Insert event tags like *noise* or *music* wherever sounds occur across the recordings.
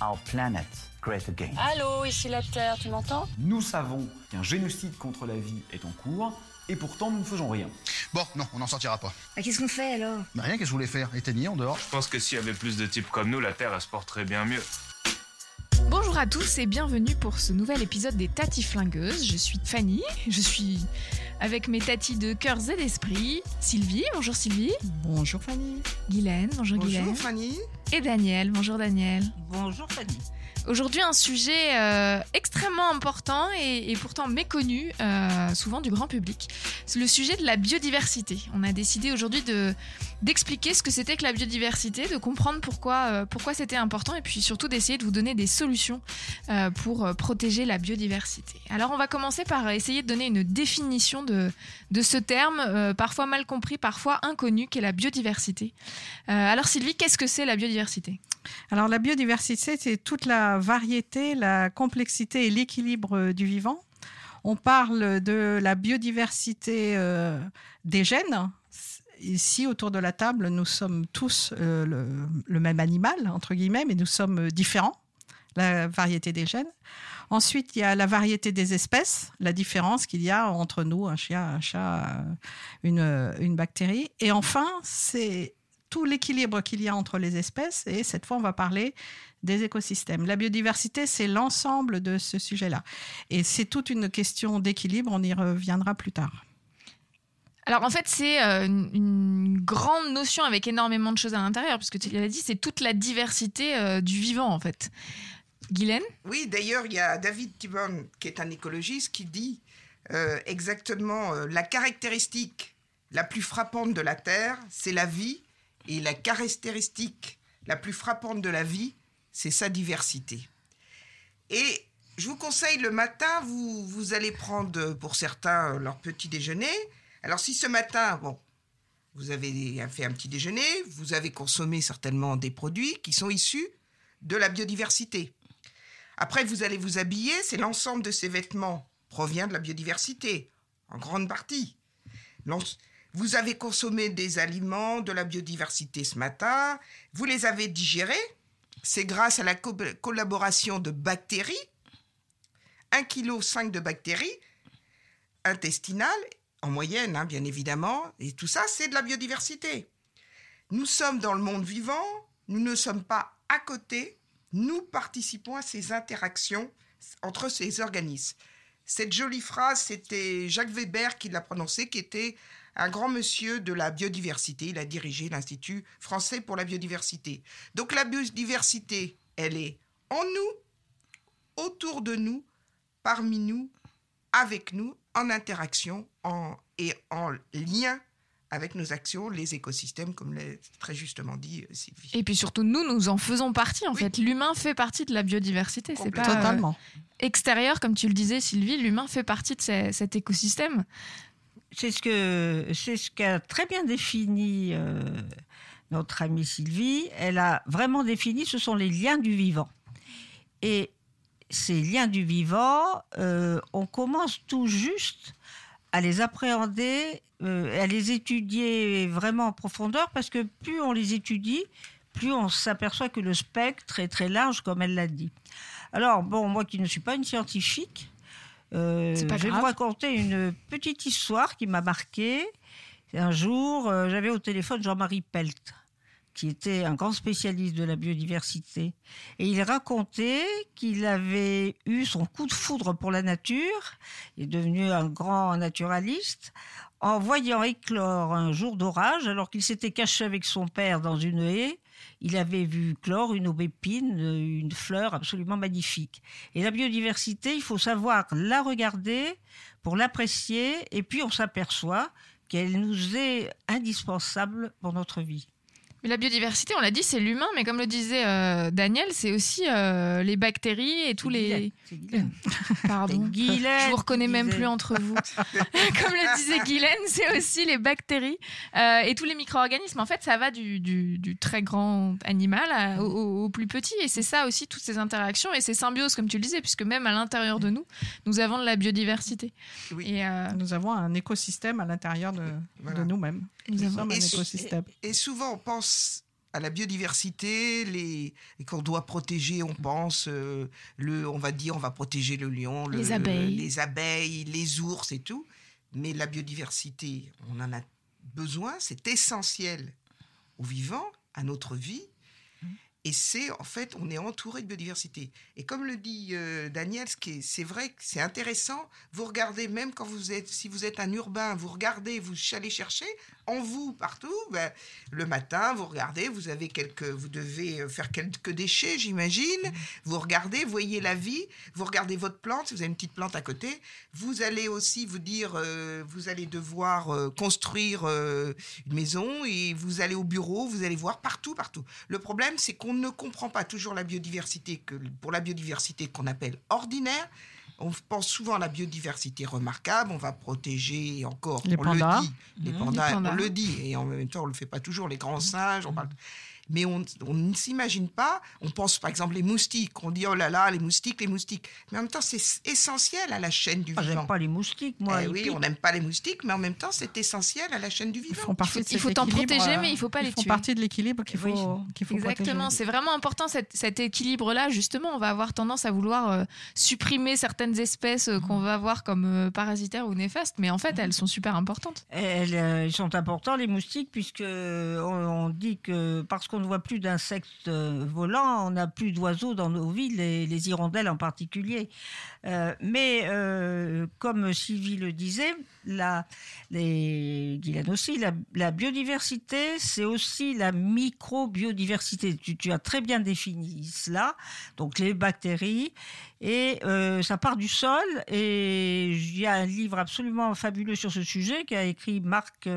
our planet great again. Allô, ici la Terre, tu m'entends? Nous savons qu'un génocide contre la vie est en cours, et pourtant nous ne faisons rien. Bon, non, on n'en sortira pas. Bah, qu'est-ce qu'on fait alors? Bah rien, qu'est-ce que je voulais faire? Éteigner en dehors Je pense que s'il y avait plus de types comme nous, la Terre, elle se porterait bien mieux. Bonjour à tous et bienvenue pour ce nouvel épisode des Tati Flingueuses. Je suis Fanny, je suis avec mes tatis de cœurs et d'esprit. Sylvie, bonjour Sylvie. Bonjour Fanny. Guylaine, bonjour, bonjour Guylaine. Fanny. Et Daniel, bonjour Daniel. Bonjour Fanny. Aujourd'hui, un sujet euh, extrêmement important et, pourtant méconnu, euh, souvent du grand public. C'est le sujet de la biodiversité. On a décidé aujourd'hui de d'expliquer ce que c'était que la biodiversité, de comprendre pourquoi euh, pourquoi c'était important et puis surtout d'essayer de vous donner des solutions pour protéger la biodiversité. Alors, on va commencer par essayer de donner une définition de de ce terme, parfois mal compris, parfois inconnu, qu'est la biodiversité. Alors, Sylvie, qu'est-ce que c'est la biodiversité? Alors la biodiversité, c'est toute la variété, la complexité et l'équilibre du vivant. On parle de la biodiversité euh, des gènes. Ici, autour de la table, nous sommes tous euh, le, même animal, entre guillemets, mais nous sommes différents, la variété des gènes. Ensuite, il y a la variété des espèces, la différence qu'il y a entre nous, un chien, un chat, une bactérie. Et enfin, c'est tout l'équilibre qu'il y a entre les espèces. Et cette fois, on va parler des écosystèmes. La biodiversité, c'est l'ensemble de ce sujet-là. Et c'est toute une question d'équilibre. On y reviendra plus tard. Alors en fait, c'est euh, une, grande notion avec énormément de choses à l'intérieur, puisque tu l'as dit, c'est toute la diversité euh, du vivant en fait. Guylaine? Oui, d'ailleurs, il y a David Tiborn, qui est un écologiste, qui dit euh, exactement euh, la caractéristique la plus frappante de la Terre, c'est la vie, et la caractéristique la plus frappante de la vie, c'est sa diversité. Et je vous conseille le matin, vous, vous allez prendre pour certains leur petit déjeuner. Alors si ce matin, bon, vous avez fait un petit déjeuner, vous avez consommé certainement des produits qui sont issus de la biodiversité. Après, vous allez vous habiller, c'est l'ensemble de ces vêtements provient de la biodiversité, en grande partie. Vous avez consommé des aliments de la biodiversité ce matin, vous les avez digérés, c'est grâce à la co collaboration de bactéries, 1,5 kg de bactéries intestinales, en moyenne, hein, bien évidemment, et tout ça, c'est de la biodiversité. Nous sommes dans le monde vivant, nous ne sommes pas à côté, nous participons à ces interactions entre ces organismes. Cette jolie phrase, c'était Jacques Weber qui l'a prononcée, qui était un grand monsieur de la biodiversité. Il a dirigé l'Institut français pour la biodiversité. Donc la biodiversité, elle est en nous, autour de nous, parmi nous, avec nous, en interaction en, et en lien avec nos actions, les écosystèmes, comme l'a très justement dit Sylvie. Et puis surtout, nous, nous en faisons partie. En oui. fait, l'humain fait partie de la biodiversité. C'est pas totalement euh, extérieur, comme tu le disais, Sylvie. L'humain fait partie de ces, cet écosystème. C'est ce que c'est ce qu'a très bien défini euh, notre amie Sylvie. Elle a vraiment défini. Ce sont les liens du vivant. Et ces liens du vivant, euh, on commence tout juste à les appréhender, euh, à les étudier vraiment en profondeur, parce que plus on les étudie, plus on s'aperçoit que le spectre est très large, comme elle l'a dit. Alors, bon, moi qui ne suis pas une scientifique, euh, je vais vous raconter une petite histoire qui m'a marqué. Un jour, euh, j'avais au téléphone Jean-Marie Pelt, qui était un grand spécialiste de la biodiversité. Et il racontait qu'il avait eu son coup de foudre pour la nature, il est devenu un grand naturaliste, en voyant éclore un jour d'orage, alors qu'il s'était caché avec son père dans une haie, il avait vu clore une aubépine, une fleur absolument magnifique. Et la biodiversité, il faut savoir la regarder pour l'apprécier, et puis on s'aperçoit qu'elle nous est indispensable pour notre vie. Mais la biodiversité, on l'a dit, c'est l'humain, mais comme le disait euh, Daniel, c'est aussi euh, les bactéries et tous les. *laughs* Pardon. Guylaine Je vous reconnais même plus entre vous. *laughs* *laughs* comme le disait Guylaine, c'est aussi les bactéries euh, et tous les micro-organismes. En fait, ça va du, du- du très grand animal à- au, plus petit. Et c'est ça aussi, toutes ces interactions et ces symbioses, comme tu le disais, puisque même à l'intérieur de nous, nous avons de la biodiversité. Et, euh, Nous avons un écosystème à l'intérieur de, Voilà. de nous-mêmes. Nous avons- sommes un écosystème. Et, et souvent, on pense à la biodiversité, les, et qu'on doit protéger, on pense, euh, le, on va dire, on va protéger le lion, le- Les le- abeilles. les abeilles, les ours et tout. Mais la biodiversité, on en a besoin, c'est essentiel aux vivants, à notre vie. Et c'est, en fait, on est entouré de biodiversité. Et comme le dit euh, Daniel, c'est vrai c'est intéressant. Vous regardez, même quand vous êtes, si vous êtes un urbain, vous regardez, vous allez chercher en vous partout. ben, le matin, vous regardez, vous avez quelques, vous devez euh, faire quelques déchets, j'imagine. Vous regardez, voyez la vie. Vous regardez votre plante. Si vous avez une petite plante à côté, vous allez aussi vous dire, euh, vous allez devoir euh, construire une maison et vous allez au bureau, vous allez voir partout, partout. Le problème, c'est qu'on ne comprend pas toujours la biodiversité que pour la biodiversité qu'on appelle ordinaire. On pense souvent à la biodiversité remarquable, on va protéger et encore, Les on pandas. le dit, les Mhm. pandas, Les pandas. on le dit, et en même temps on le fait pas toujours, les grands singes, on parle. Mais on, on ne s'imagine pas, on pense par exemple les moustiques, on dit oh là là, les moustiques, les moustiques. Mais en même temps, c'est essentiel à la chaîne du Ah, vivant. j'aime pas les moustiques, moi. Eh ils oui, piquent. on n'aime pas les moustiques, mais en même temps, c'est essentiel à la chaîne du vivant. font partie de il faut t'en protéger, euh, mais il faut pas ils les font tuer. partie de l'équilibre qu'il faut, qu'il faut Exactement, c'est vraiment important cet, cet équilibre-là. Justement, on va avoir tendance à vouloir euh, supprimer certaines espèces euh, qu'on va voir comme euh, parasitaires ou néfastes, mais en fait, elles sont super importantes. Elles, euh, ils sont importants, les moustiques, puisque on, on dit que parce qu'on ne voit plus d'insectes euh, volants, on n'a plus d'oiseaux dans nos villes, les, les hirondelles en particulier. Euh, mais euh, comme Sylvie le disait, la, les, Guylaine aussi, la, biodiversité, c'est aussi la micro-biodiversité. Tu, as très bien défini cela, donc les bactéries, et ça part du sol. Et il y a un livre absolument fabuleux sur ce sujet qu'a écrit Marc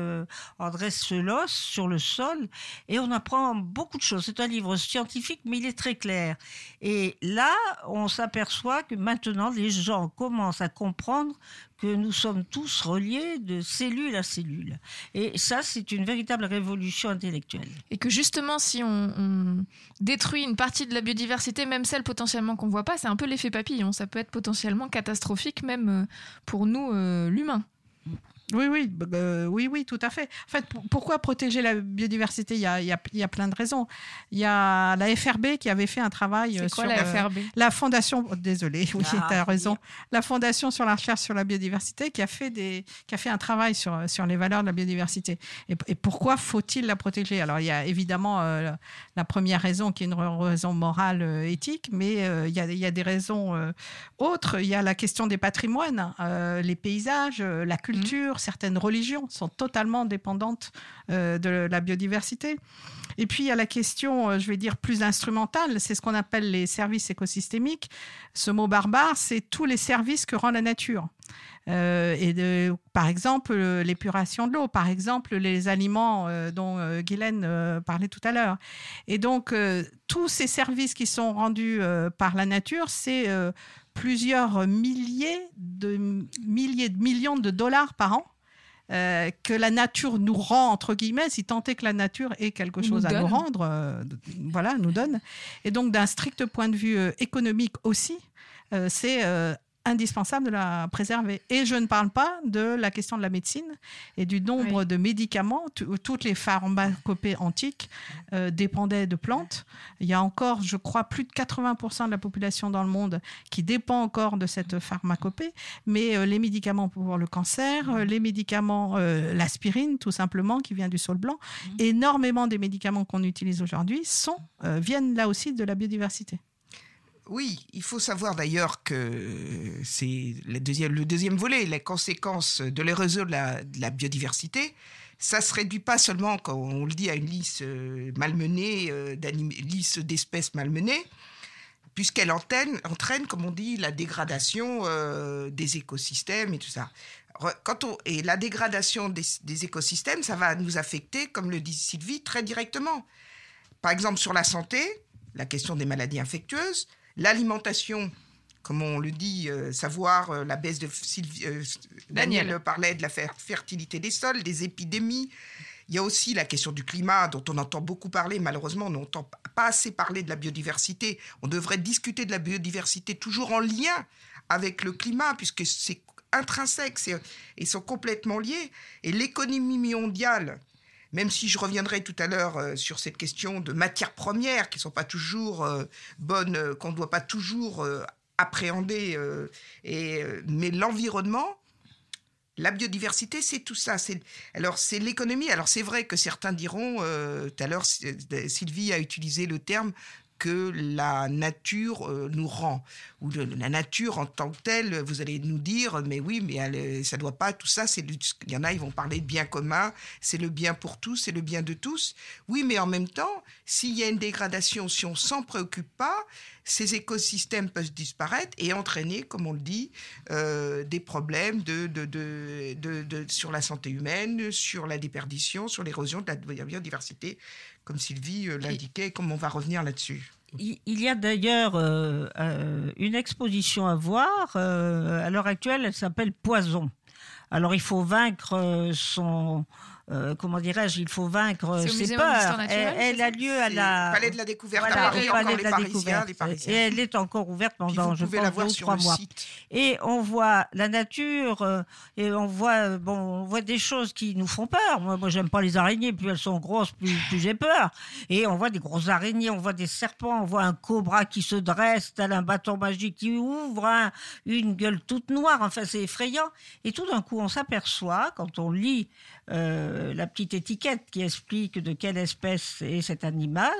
Andrés Selos sur le sol, et on apprend beaucoup de choses. C'est un livre scientifique, mais il est très clair. Et là, on s'aperçoit que maintenant, les gens commencent à comprendre que nous sommes tous reliés de cellule à cellule. Et ça, c'est une véritable révolution intellectuelle. Et que justement, si on, détruit une partie de la biodiversité, même celle potentiellement qu'on voit pas, c'est un peu l'effet papillon. Ça peut être potentiellement catastrophique, même euh, pour nous, euh, l'humain. Oui, oui, euh, oui, oui, tout à fait. En fait, pour- pourquoi protéger la biodiversité? Il y, a, il, y a, il y a plein de raisons. Il y a la FRB qui avait fait un travail C'est euh, quoi sur la euh, FRB la fondation. oh, désolée, oui, Ah, tu as raison. La fondation sur la recherche sur la biodiversité qui a fait des, qui a fait un travail sur sur les valeurs de la biodiversité. Et, et pourquoi faut-il la protéger? Alors, il y a évidemment euh, la première raison qui est une raison morale, euh, éthique, mais euh, il y a, il y a des raisons euh, autres. Il y a la question des patrimoines, euh, les paysages, euh, la culture, certaines religions sont totalement dépendantes euh, de la biodiversité. Et puis il y a la question, euh, je vais dire, plus instrumentale, c'est ce qu'on appelle les services écosystémiques. Ce mot barbare, c'est tous les services que rend la nature. Euh, et par exemple, l'épuration de l'eau, par exemple, les aliments dont euh, Guylaine parlait tout à l'heure. Et donc, tous ces services qui sont rendus par la nature, c'est plusieurs milliers de, milliers de millions de dollars par an. Euh, que la nature nous rend entre guillemets, si tant est que la nature ait quelque Nous chose à nous rendre, euh, voilà, nous donne. Et donc d'un strict point de vue euh, économique aussi, euh, c'est indispensable de la préserver. Et je ne parle pas de la question de la médecine et du nombre de médicaments. Tu- Toutes les pharmacopées antiques euh, dépendaient de plantes. Il y a encore, je crois, plus de 80% de la population dans le monde qui dépend encore de cette pharmacopée. Mais euh, les médicaments pour le cancer, euh, les médicaments, euh, l'aspirine tout simplement, qui vient du saule blanc, énormément des médicaments qu'on utilise aujourd'hui sont, euh, viennent là aussi de la biodiversité. Oui, il faut savoir d'ailleurs que c'est le deuxième, le deuxième volet, les conséquences de l'érosion de la, biodiversité. Ça se réduit pas seulement, quand on le dit, à une liste euh, malmenée, euh, liste d'espèces malmenées, puisqu'elle entraîne, comme on dit, la dégradation euh, des écosystèmes et tout ça. Et la dégradation des, des écosystèmes, ça va nous affecter, comme le dit Sylvie, très directement. Par exemple, sur la santé, la question des maladies infectieuses, l'alimentation, comme on le dit, euh, savoir euh, la baisse de Sylvie, euh, Daniel. Daniel. parlait de la fer- fertilité des sols, des épidémies. Il y a aussi la question du climat dont on entend beaucoup parler. Malheureusement, on n'entend pas assez parler de la biodiversité. On devrait discuter de la biodiversité toujours en lien avec le climat, puisque c'est intrinsèque, c'est- ils sont complètement liés. Et l'économie mondiale, même si je reviendrai tout à l'heure euh, sur cette question de matières premières qui ne sont pas toujours euh, bonnes, euh, qu'on ne doit pas toujours appréhender, mais l'environnement, la biodiversité, c'est tout ça. Alors c'est l'économie. Alors c'est vrai que certains diront. tout à l'heure, Sy- Sylvie a utilisé le terme que la nature euh, nous rend ou la nature en tant que telle. Vous allez nous dire, mais oui, mais elle, euh, ça doit pas. Tout ça, c'est il y en a, ils vont parler de bien commun. C'est le bien pour tous, c'est le bien de tous. Oui, mais en même temps, s'il y a une dégradation, si on s'en préoccupe pas, ces écosystèmes peuvent disparaître et entraîner, comme on le dit, euh, des problèmes de- sur la santé humaine, sur la déperdition, sur l'érosion de la biodiversité, comme Sylvie euh, l'indiquait, comme on va revenir là-dessus. Il y a d'ailleurs euh, euh, une exposition à voir. euh, à l'heure actuelle, elle s'appelle Poison. Alors, il faut vaincre son. Euh, comment dirais-je Il faut vaincre ses peurs. Elle, elle a lieu à la. Palais de la Découverte à Voilà, Paris, au encore Palais les de la Parisiens, Découverte. les Parisiens. Et elle est encore ouverte pendant, je pense, la deux voir ou sur trois le mois. site. Et on voit la nature, euh, et on voit, euh, bon, on voit des choses qui nous font peur. Moi, moi j'aime pas les araignées. Plus elles sont grosses, plus, plus j'ai peur. Et on voit des grosses araignées, on voit des serpents, on voit un cobra qui se dresse, tel un bâton magique qui ouvre, hein, une gueule toute noire. Enfin, c'est effrayant. Et tout d'un coup, on s'aperçoit, quand on lit euh, la petite étiquette qui explique de quelle espèce est cet animal,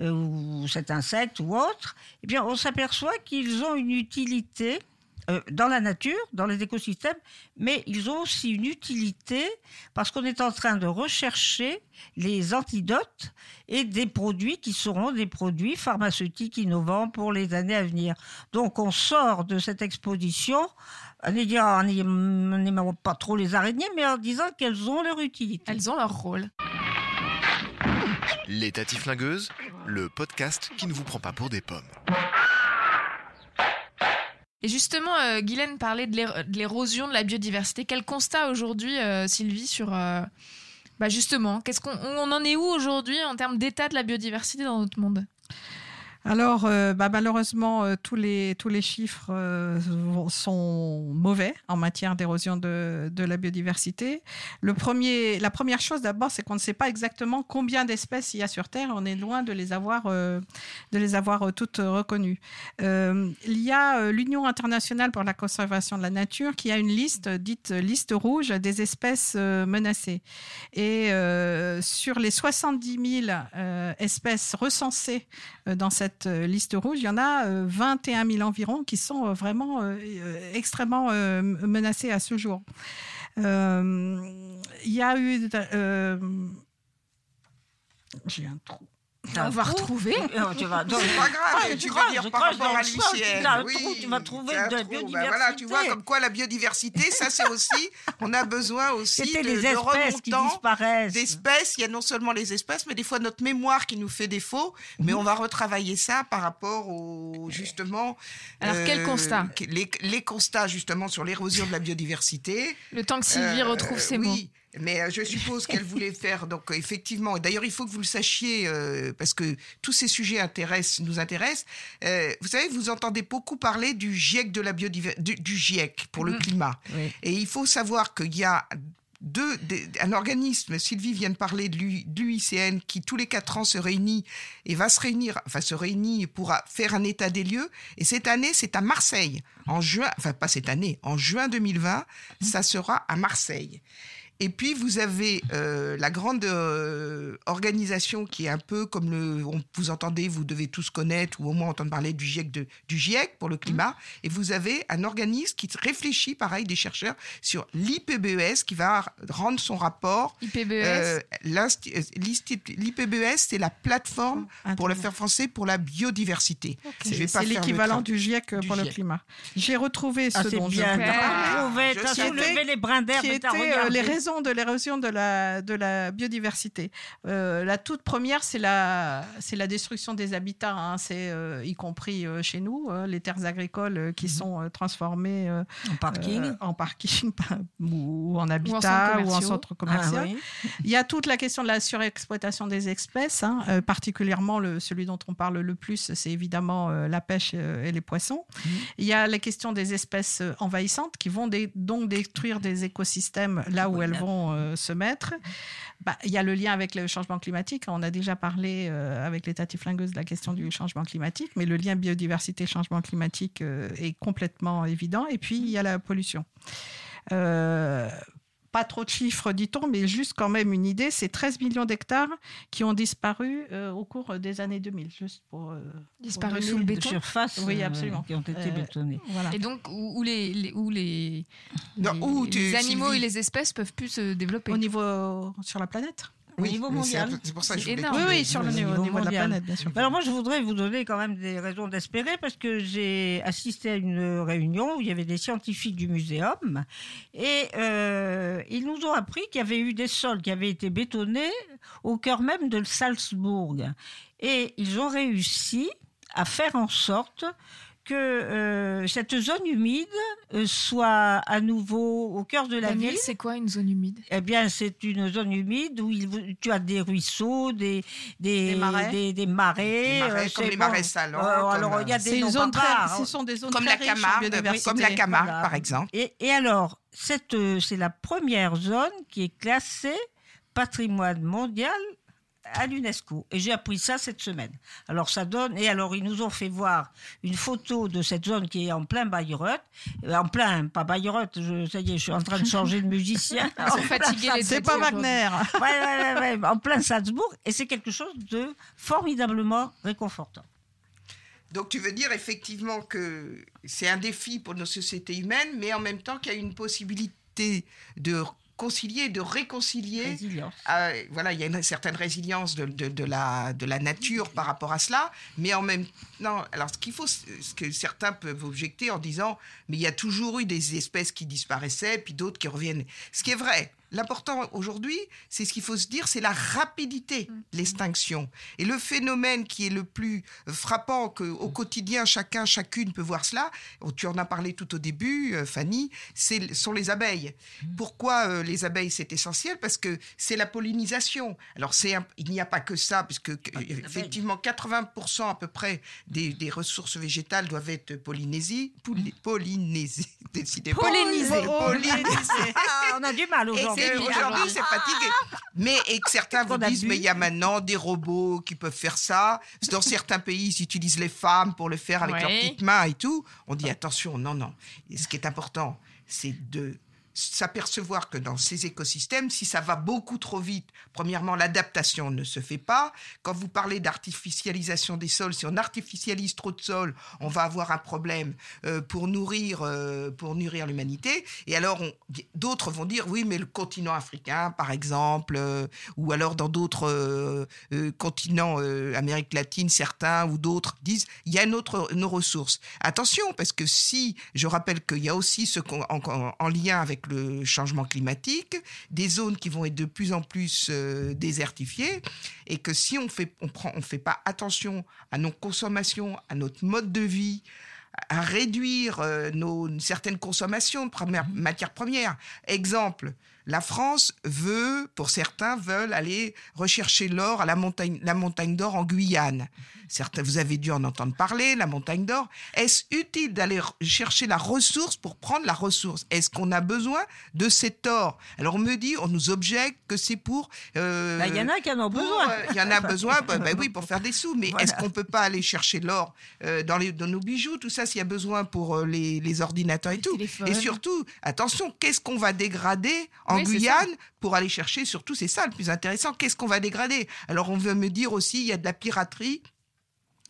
euh, ou cet insecte ou autre, eh bien, on s'aperçoit qu'ils ont une utilité euh, dans la nature, dans les écosystèmes, mais ils ont aussi une utilité parce qu'on est en train de rechercher les antidotes et des produits qui seront des produits pharmaceutiques innovants pour les années à venir. Donc on sort de cette exposition en n'aimant pas trop les araignées, mais en disant qu'elles ont leur utilité. Elles ont leur rôle. Les Tati Flingueuses, le podcast qui ne vous prend pas pour des pommes. Et justement, euh, Guylaine parlait de l'ér- de l'érosion de la biodiversité. Quel constat aujourd'hui, euh, Sylvie, sur... euh, bah justement, qu'est-ce qu'on on en est où aujourd'hui en termes d'état de la biodiversité dans notre monde? Alors, euh, bah, malheureusement, euh, tous, les, chiffres euh, sont mauvais en matière d'érosion de, la biodiversité. Le premier, la première chose d'abord, c'est qu'on ne sait pas exactement combien d'espèces il y a sur Terre. On est loin de les avoir, de les toutes reconnues. Il y a l'Union internationale pour la conservation de la nature qui a une liste dite liste rouge des espèces menacées. Et sur les 70 000 euh, espèces recensées dans cette euh, liste rouge, il y en a euh, 21 000 environ qui sont euh, vraiment euh, euh, extrêmement euh, menacées à ce jour. Euh, Il y a eu... euh, J'ai un trou. On va retrouver. Euh, tu vas- C'est pas grave, Ah, tu vas crois, dire par crois rapport à le Oui, trou, tu vas trouver de la trou. Ben biodiversité. voilà, tu vois comme quoi la biodiversité, ça c'est aussi, on a besoin aussi C'était de, les de espèces qui disparaissent. d'espèces. Il y a non seulement les espèces, mais des fois notre mémoire qui nous fait défaut. Mais on va retravailler ça par rapport au justement. Alors, quel constat les, les constats justement sur l'érosion de la biodiversité. Le temps que Sylvie Euh, retrouve ses oui. mots. Mais euh, je suppose qu'elle voulait faire donc euh, effectivement. et D'ailleurs, il faut que vous le sachiez euh, parce que tous ces sujets intéressent, nous intéressent. Euh, vous savez, vous entendez beaucoup parler du GIEC de la du, du GIEC pour le Mhm. climat. Oui. Et il faut savoir qu'il y a deux, des- un organisme, Sylvie vient de parler de l'U- de l'UICN, qui tous les quatre ans se réunit et va se réunir, enfin se réunit pour faire un état des lieux. Et cette année, c'est à Marseille. En juin, enfin pas cette année, en juin 2020, ça sera à Marseille. Et puis vous avez euh, la grande euh, organisation qui est un peu comme le, on- vous entendez, vous devez tous connaître ou au moins entendre parler du GIEC, de- du GIEC pour le climat. Et vous avez un organisme qui réfléchit, pareil, des chercheurs sur l'IPBES qui va rendre son rapport. IPBES Euh, l'insti- euh, L'IPBES, c'est la plateforme pour le faire français pour la biodiversité. C'est l'équivalent du GIEC du pour le GIEC. climat. J'ai retrouvé ce Ah, c'est dont bien. je Ah, trouvé, Je soulevé les brins d'herbe qui et raisons de l'érosion de la, de la biodiversité. Euh, la toute première, c'est la, c'est la destruction des habitats, hein. c'est euh, y compris euh, chez nous, euh, les terres agricoles euh, qui sont euh, transformées euh, En parking. euh, en parking *laughs* ou en centres habitat ou en commerciaux. centre commercial. Ah oui. Il y a toute la question de la surexploitation des espèces, hein, euh, particulièrement le, celui dont on parle le plus, c'est évidemment euh, la pêche euh, et les poissons. Il y a la question des espèces envahissantes qui vont donc détruire des écosystèmes là où elles euh, se mettre. Bah, il y a le lien avec le changement climatique. On a déjà parlé euh, avec les tatiflingueuses de la question du changement climatique, mais le lien biodiversité-changement climatique euh, est complètement évident. Et puis, il y a la pollution. Pas trop de chiffres, dit-on, mais juste quand même une idée, c'est 13 millions d'hectares qui ont disparu euh, au cours des années 2000, juste pour... euh, Disparu pour sous le béton surface Oui, euh, absolument. qui ont été Euh, bétonnées. Voilà. Et donc, où, où les, les- où les, Non, les- où tu- les animaux Sylvie et les espèces peuvent plus se développer. Au niveau... sur la planète? Au niveau mondial. C'est pour ça que je énorme. Oui, oui, sur le Au niveau, au niveau de la mondial. planète, bien sûr. Alors moi, je voudrais vous donner quand même des raisons d'espérer parce que j'ai assisté à une réunion où il y avait des scientifiques du muséum et euh, ils nous ont appris qu'il y avait eu des sols qui avaient été bétonnés au cœur même de Salzbourg. Et ils ont réussi à faire en sorte que euh, cette zone humide euh, soit à nouveau au cœur de la Daniel, ville. c'est quoi une zone humide? Eh bien, c'est une zone humide où il, tu as des ruisseaux, des, des, Des marais. des, des marais. Des marais, euh, comme les marais salants, Euh, alors, il y a C'est des une noms zone très, ce sont des zones Comme très la riches en Camargue, biodiversité. comme la Camargue, Voilà. par exemple. Et, et alors, cette, euh, c'est la première zone qui est classée patrimoine mondial à l'UNESCO. Et j'ai appris ça cette semaine. Alors ça donne. Et alors ils nous ont fait voir une photo de cette zone qui est en plein Bayreuth, Euh, en plein, pas Bayreuth. Je, ça y est, je suis en train de changer de musicien. *laughs* Ils sont En plein fatigués, les C'est pas. Wagner. ouais, ouais, ouais, ouais, en plein Salzbourg, et c'est quelque chose de formidablement réconfortant. Donc tu veux dire effectivement que c'est un défi pour nos sociétés humaines, mais en même temps qu'il y a une possibilité de concilier, de réconcilier. Résilience. Euh, voilà, il y a une certaine résilience de, de- de la, de la nature par rapport à cela, mais en même temps, alors ce qu'il faut, ce que certains peuvent objecter en disant, mais il y a toujours eu des espèces qui disparaissaient, puis d'autres qui reviennent. Ce qui est vrai. L'important aujourd'hui, c'est ce qu'il faut se dire, c'est la rapidité de l'extinction. Et le phénomène qui est le plus frappant, que au quotidien, chacun, chacune peut voir cela, oh, tu en as parlé tout au début, euh, Fanny, c'est sont les abeilles. Pourquoi euh, les abeilles, c'est essentiel? Parce que c'est la pollinisation. Alors, c'est un- il n'y a pas que ça, puisque que- effectivement, 80% à peu près des, des ressources végétales doivent être. Pouli- pollinésies, *laughs* décidément. Pollinisées. Pollinisées. *laughs* Ah, on a du mal aujourd'hui. Aujourd'hui, c'est fatigué. Mais et que certains vous disent, mais il y a maintenant des robots qui peuvent faire ça. Dans certains pays, ils utilisent les femmes pour le faire avec Ouais. leurs petites mains et tout. On dit attention, non, non. Et ce qui est important, c'est de s'apercevoir que dans ces écosystèmes, si ça va beaucoup trop vite, premièrement, l'adaptation ne se fait pas. Quand vous parlez d'artificialisation des sols, si on artificialise trop de sols, on va avoir un problème euh, pour nourrir, euh, nourrir l'humanité. Et alors, d'autres vont dire, oui, mais le continent africain, par exemple, euh, ou alors dans d'autres continents, Amérique latine, certains ou d'autres disent, il y a nos ressources. Attention, parce que si, je rappelle qu'il y a aussi ce en- en lien avec le changement climatique, des zones qui vont être de plus en plus euh, désertifiées, et que si on fait, on prend, on fait pas attention à nos consommations, à notre mode de vie, à réduire euh, nos certaines consommations de matières premières. Exemple, la France veut, pour certains, veulent aller rechercher l'or à la montagne, la montagne d'or en Guyane. Certains, vous avez dû en entendre parler, la montagne d'or. Est-ce utile d'aller chercher la ressource pour prendre la ressource? Est-ce qu'on a besoin de cet or? Alors on me dit, on nous objecte que c'est pour... euh, Bah, Il y en a qui en ont besoin. euh, Il y en a besoin, bah, bah oui, pour faire des sous. Mais Voilà. est-ce qu'on peut pas aller chercher l'or euh, dans, les, dans nos bijoux, tout ça s'il y a besoin pour les, les ordinateurs et tout? téléphones. Et surtout, attention, qu'est-ce qu'on va dégrader en Oui, Guyane pour aller chercher Surtout, c'est ça le plus intéressant. Qu'est-ce qu'on va dégrader? Alors, on veut me dire aussi, il y a de la piraterie.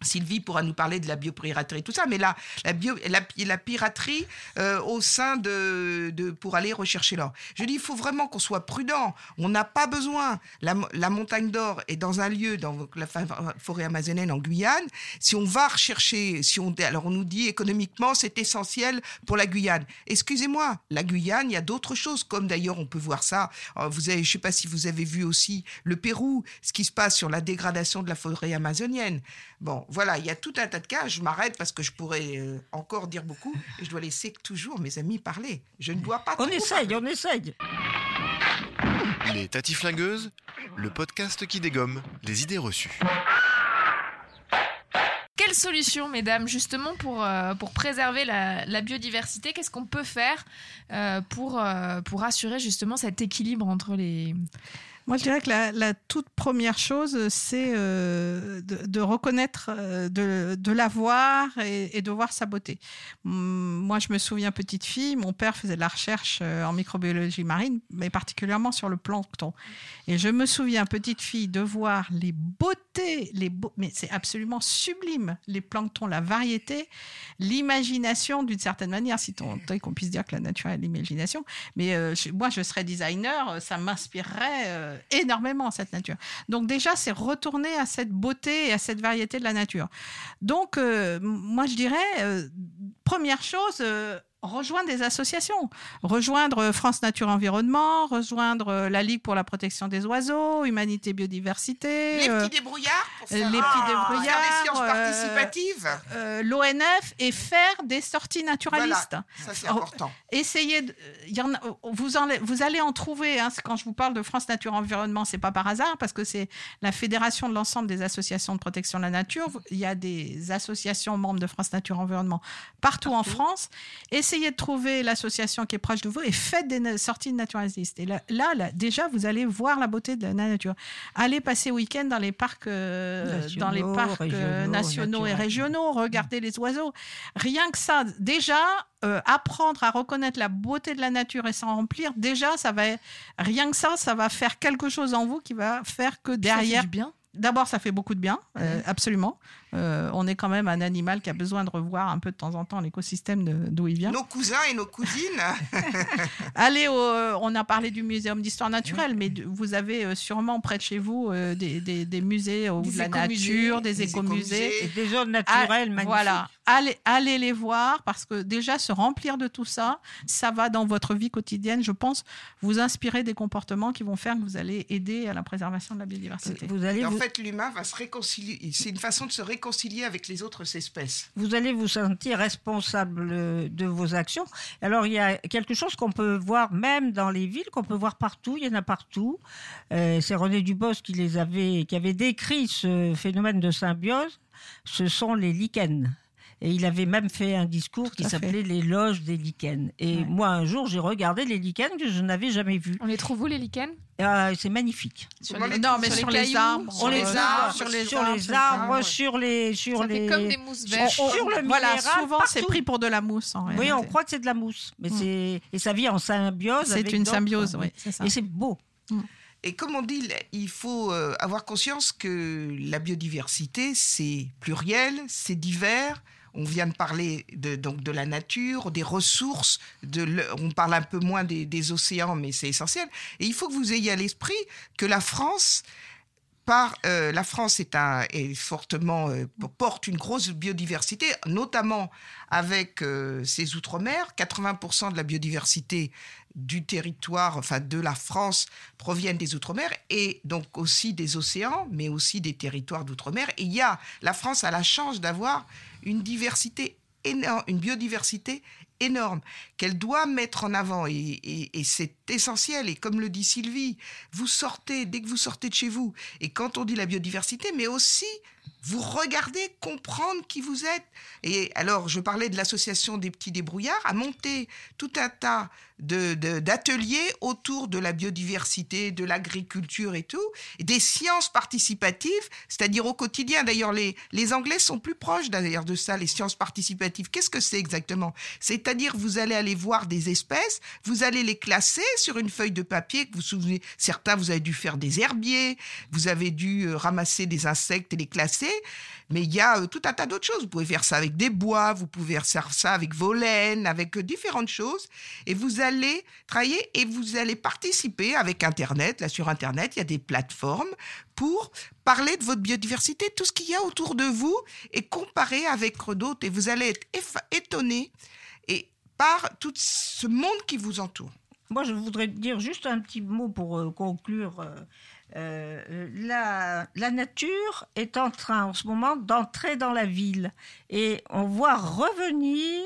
Sylvie pourra nous parler de la biopiraterie, tout ça, mais là, la, piraterie euh, au sein de, de pour aller rechercher l'or. Je dis, il faut vraiment qu'on soit prudent. On n'a pas besoin. La, la montagne d'or est dans un lieu, dans la forêt amazonienne en Guyane. Si on va rechercher, si on, alors on nous dit économiquement, c'est essentiel pour la Guyane. Excusez-moi, la Guyane, il y a d'autres choses, comme d'ailleurs on peut voir ça. Euh, Vous avez, je sais pas si vous avez vu aussi le Pérou, ce qui se passe sur la dégradation de la forêt amazonienne. Bon, voilà, il y a tout un tas de cas. Je m'arrête parce que je pourrais euh, encore dire beaucoup. Et je dois laisser toujours mes amis parler. Je ne dois pas. On trop essaye, parler. on essaye. Les Tati Flingueuses, le podcast qui dégomme les idées reçues. Quelle solution, mesdames, justement, pour, euh, pour préserver la, la biodiversité? Qu'est-ce qu'on peut faire euh, pour, euh, pour assurer justement cet équilibre entre les... Moi, je dirais que la, toute première chose, c'est euh, de, reconnaître, euh, de, la voir et, de voir sa beauté. Hum, Moi, je me souviens, petite fille, mon père faisait de la recherche euh, en microbiologie marine, mais particulièrement sur le plancton. Et je me souviens, petite fille, de voir les beautés, les mais c'est absolument sublime, les planctons, la variété, l'imagination d'une certaine manière, si tant qu'on puisse dire que la nature est l'imagination. Mais moi, je serais designer, ça m'inspirerait énormément, cette nature. Donc déjà, c'est retourner à cette beauté et à cette variété de la nature. Donc, euh, moi, je dirais, euh, première chose, euh, rejoindre des associations. Rejoindre France Nature Environnement, rejoindre euh, la Ligue pour la protection des oiseaux, Humanité Biodiversité. Les euh, petits débrouillards pour les faire, petits ah, débrouillards, faire des sciences euh, participatives. euh, l'ONF et faire des sorties naturalistes. Voilà, ça c'est Oh, important. Essayez, de, y en vous, en, vous allez en trouver. hein, quand je vous parle de France Nature Environnement, c'est pas par hasard parce que c'est la fédération de l'ensemble des associations de protection de la nature. Il y a des associations membres de France Nature Environnement partout, en France. Essayez de trouver l'association qui est proche de vous et faites des sorties de naturalistes. Et là, là, là, déjà, vous allez voir la beauté de la nature. Allez passer week-end dans les parcs, euh, Nationaux, dans les parcs euh, nationaux et régionaux. Regardez les oiseaux. Rien que ça, déjà, euh, apprendre à reconnaître la beauté de la nature et s'en remplir, déjà, ça va, rien que ça, ça va faire quelque chose en vous qui va faire que Ça fait derrière. du bien. D'abord, ça fait beaucoup de bien, absolument. Euh, on est quand même un animal qui a besoin de revoir un peu de temps en temps l'écosystème d'où il vient. Nos cousins et nos cousines. *laughs* Allez, au, euh, on a parlé du muséum d'histoire naturelle, mais vous avez euh, sûrement près de chez vous euh, des, des- des musées où Des de la nature, des des écomusées. Et des zones Ah, naturelles magnifiques. Voilà, allez, allez les voir parce que déjà se remplir de tout ça, ça va dans votre vie quotidienne, je pense, vous inspirer des comportements qui vont faire que vous allez aider à la préservation de la biodiversité. Vous allez Et en vous, fait, l'humain va se réconcilier. C'est une façon de se réconcilier avec les autres espèces. vous allez vous sentir responsable de vos actions. Alors, il y a quelque chose qu'on peut voir même dans les villes, qu'on peut voir partout, il y en a partout. Euh, C'est René Dubos qui, les avait, qui avait décrit ce phénomène de symbiose. Ce sont les lichens. Et il avait même fait un discours qui s'appelait Les loges des lichens. Et Ouais. moi, un jour, j'ai regardé les lichens que je n'avais jamais vus. On les trouve où, les lichens? Ah, c'est magnifique. Sur les- non, mais sur sur, les arbres, sur les euh, arbres, sur sur les sur arbres, les sur arbres, sur les, sur Ça les. fait comme des mousses sur- vertes. sur le Voilà, minéral, souvent c'est pris pour de la mousse. En Oui, on croit que c'est de la mousse, mais Mm. c'est et ça vit en symbiose. c'est une symbiose, oui. Et c'est beau. Et comme on dit, il faut euh, avoir conscience que la biodiversité, c'est pluriel, c'est divers. On vient de parler de, donc de la nature, des ressources. On parle un peu moins des, océans, mais c'est essentiel. Et il faut que vous ayez à l'esprit que la France, par, euh, la France est, un, fortement euh, porte une grosse biodiversité, notamment avec euh, ses outre-mer. 80% de la biodiversité du territoire, enfin de la France, proviennent des outre-mer et donc aussi des océans, mais aussi des territoires d'outre-mer. Et il y a, la France a la chance d'avoir une diversité énorme, une biodiversité énorme qu'elle doit mettre en avant et, et- et c'est essentiel. Et comme le dit Sylvie, vous sortez dès que vous sortez de chez vous. Et quand on dit la biodiversité, mais aussi vous regardez, comprendre qui vous êtes. Et alors, je parlais de l'association des petits débrouillards, a monté tout un tas de- de- d'ateliers autour de la biodiversité, de l'agriculture et tout, des sciences participatives, c'est-à-dire au quotidien. D'ailleurs, les, les Anglais sont plus proches d'ailleurs de ça, les sciences participatives. Qu'est-ce que c'est exactement? C'est-à-dire, vous allez aller voir des espèces, vous allez les classer sur une feuille de papier que vous vous souvenez, certains, vous avez dû faire des herbiers, vous avez dû euh, ramasser des insectes et les classer, mais il y a euh, tout un tas d'autres choses. Vous pouvez faire ça avec des bois, vous pouvez faire ça avec vos laines, avec euh, différentes choses, et vous allez travailler et vous allez participer avec Internet. Là, sur Internet, il y a des plateformes pour parler de votre biodiversité, tout ce qu'il y a autour de vous, et comparer avec d'autres, et vous allez être étonné et par tout ce monde qui vous entoure. Moi, je voudrais dire juste un petit mot pour euh, conclure. Euh, la, la nature est en train en ce moment d'entrer dans la ville. Et on voit revenir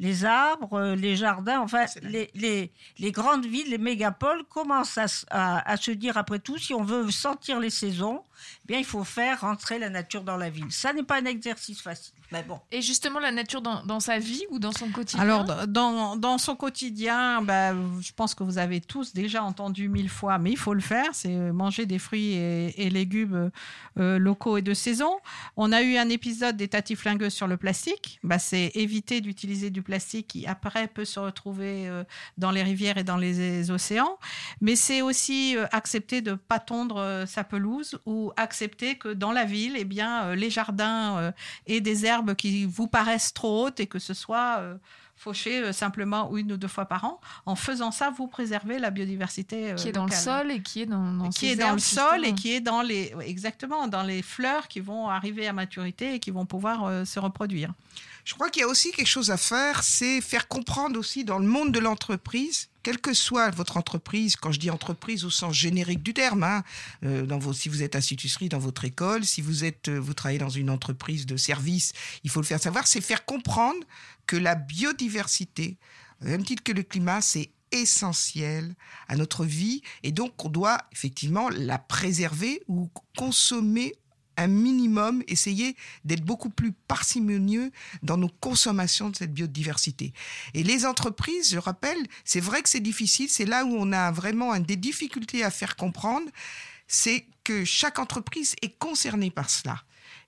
les arbres, les jardins, enfin les, les- les grandes villes, les mégapoles commencent à, s- à- à se dire après tout, si on veut sentir les saisons, eh bien il faut faire rentrer la nature dans la ville. Ça n'est pas un exercice facile, mais bon. Et justement, la nature dans, dans sa vie ou dans son quotidien Alors, dans, dans son quotidien, bah, je pense que vous avez tous déjà entendu mille fois, mais il faut le faire, c'est euh, manger des fruits et, et légumes euh, locaux et de saison. On a eu un épisode des tatiflingueuses sur le plastique. Bah, c'est éviter d'utiliser du plastique qui, après, peut se retrouver euh, dans les rivières et dans les, océans. Mais c'est aussi euh, accepter de ne pas tondre euh, sa pelouse ou accepter que dans la ville, eh bien, euh, les jardins euh, et des herbes qui vous paraissent trop hautes et que ce soit euh, fauché euh, simplement une ou deux fois par an. En faisant ça, vous préservez la biodiversité Qui est dans le sol et qui est dans, dans qui est dans le sol et qui est dans les exactement dans les fleurs qui vont arriver à maturité et qui vont pouvoir euh, se reproduire. Je crois qu'il y a aussi quelque chose à faire, c'est faire comprendre aussi dans le monde de l'entreprise, quelle que soit votre entreprise, quand je dis entreprise au sens générique du terme, hein, euh, dans vos, si vous êtes institutrice dans votre école, si vous êtes, euh, vous travaillez dans une entreprise de service, il faut le faire savoir, c'est faire comprendre que la biodiversité, même titre que le climat, c'est essentiel à notre vie et donc on doit effectivement la préserver ou consommer un minimum, essayer d'être beaucoup plus parcimonieux dans nos consommations de cette biodiversité. Et les entreprises, je rappelle, c'est vrai que c'est difficile, c'est là où on a vraiment des difficultés à faire comprendre, c'est que chaque entreprise est concernée par cela.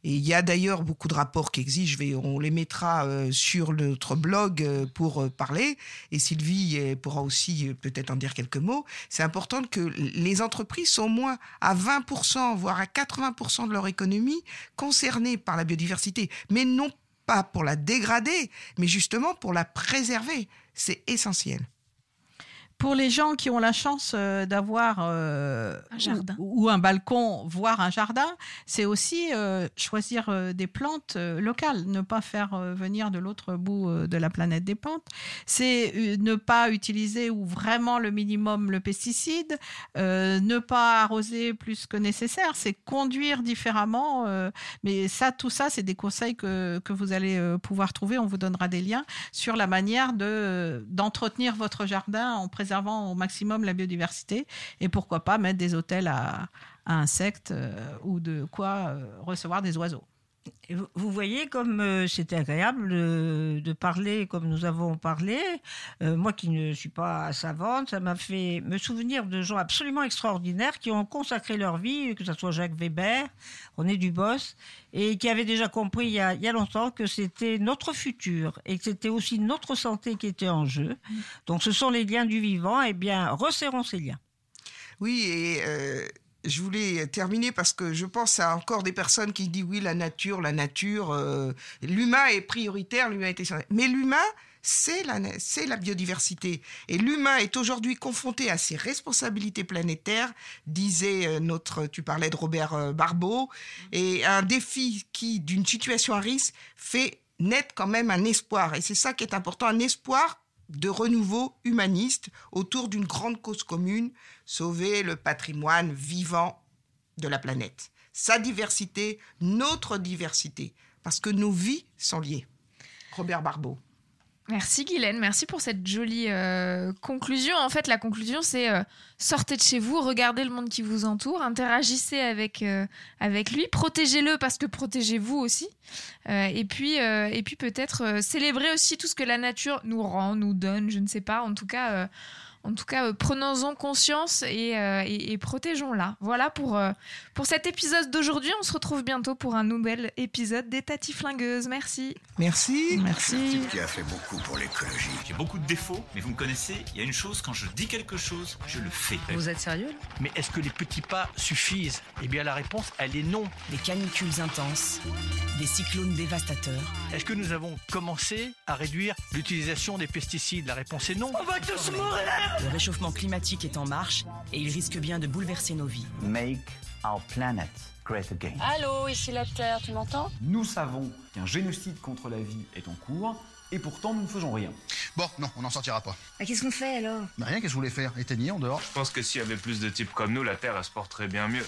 Et il y a d'ailleurs beaucoup de rapports qui existent, je vais, on les mettra euh, sur notre blog euh, pour euh, parler, et Sylvie pourra aussi peut-être en dire quelques mots. C'est important que les entreprises sont au moins à 20%, voire à 80% de leur économie concernées par la biodiversité, mais non pas pour la dégrader, mais justement pour la préserver. C'est essentiel. Pour les gens qui ont la chance euh, d'avoir euh, Un jardin. Ou, ou un balcon, voire un jardin, c'est aussi euh, choisir des plantes locales, ne pas faire venir de l'autre bout de la planète des plantes. C'est ne pas utiliser ou vraiment le minimum le pesticide, euh, ne pas arroser plus que nécessaire, c'est conduire différemment. mais ça, tout ça, c'est des conseils que, que vous allez pouvoir trouver. On vous donnera des liens sur la manière de d'entretenir votre jardin en préservant au maximum la biodiversité et pourquoi pas mettre des hôtels à, à insectes euh, ou de quoi euh, recevoir des oiseaux. Et vous- voyez comme euh, c'était agréable de, de parler comme nous avons parlé. Euh, moi qui ne suis pas savante, ça m'a fait me souvenir de gens absolument extraordinaires qui ont consacré leur vie, que ce soit Jacques Weber, René Dubos, et qui avaient déjà compris il y a, il y a longtemps que c'était notre futur et que c'était aussi notre santé qui était en jeu. Donc ce sont les liens du vivant. Eh bien, resserrons ces liens. Oui, et euh, je voulais terminer parce que je pense à encore des personnes qui disent oui, la nature, la nature, euh, l'humain est prioritaire, l'humain. Mais l'humain, c'est la, c'est la biodiversité. Et l'humain est aujourd'hui confronté à ses responsabilités planétaires, disait euh, notre, tu parlais de Robert euh, Barbeau, et un défi qui, d'une situation à risque, fait naître quand même un espoir. Et c'est ça qui est important, un espoir de renouveau humaniste autour d'une grande cause commune, sauver le patrimoine vivant de la planète. Sa diversité, notre diversité, parce que nos vies sont liées. Robert Barbeau. Merci Guylaine, merci pour cette jolie euh, conclusion. En fait, la conclusion, c'est euh, sortez de chez vous, regardez le monde qui vous entoure, interagissez avec, euh, avec lui, protégez-le parce que protégez-vous aussi. Et puis, et puis peut-être célébrez aussi tout ce que la nature nous rend, nous donne, je ne sais pas. En tout cas, en tout cas, euh, prenons-en conscience et, euh, et- et protégeons-la. Voilà pour, euh, pour cet épisode d'aujourd'hui. On se retrouve bientôt pour un nouvel épisode des Tati Flingueuses. Merci. Merci. Merci. Qui a fait beaucoup pour l'écologie. J'ai beaucoup de défauts, mais vous me connaissez, il y a une chose, quand je dis quelque chose, je le fais. Vous êtes sérieux Mais est-ce que les petits pas suffisent? Eh bien, la réponse, elle est non. Des canicules intenses, des cyclones dévastateurs. Est-ce que nous avons commencé à réduire l'utilisation des pesticides? La réponse est non. On va tous mourir Le réchauffement climatique est en marche et il risque bien de bouleverser nos vies. Make our planet great again. Allô, ici la Terre, tu m'entends? Nous savons qu'un génocide contre la vie est en cours, et pourtant nous ne faisons rien. Bon, non, on n'en sortira pas. Ah, Qu'est-ce qu'on fait alors? Bah rien, qu'est-ce que vous voulez faire? Éteignez en dehors? Je pense que s'il y avait plus de types comme nous, la Terre, elle se porterait bien mieux.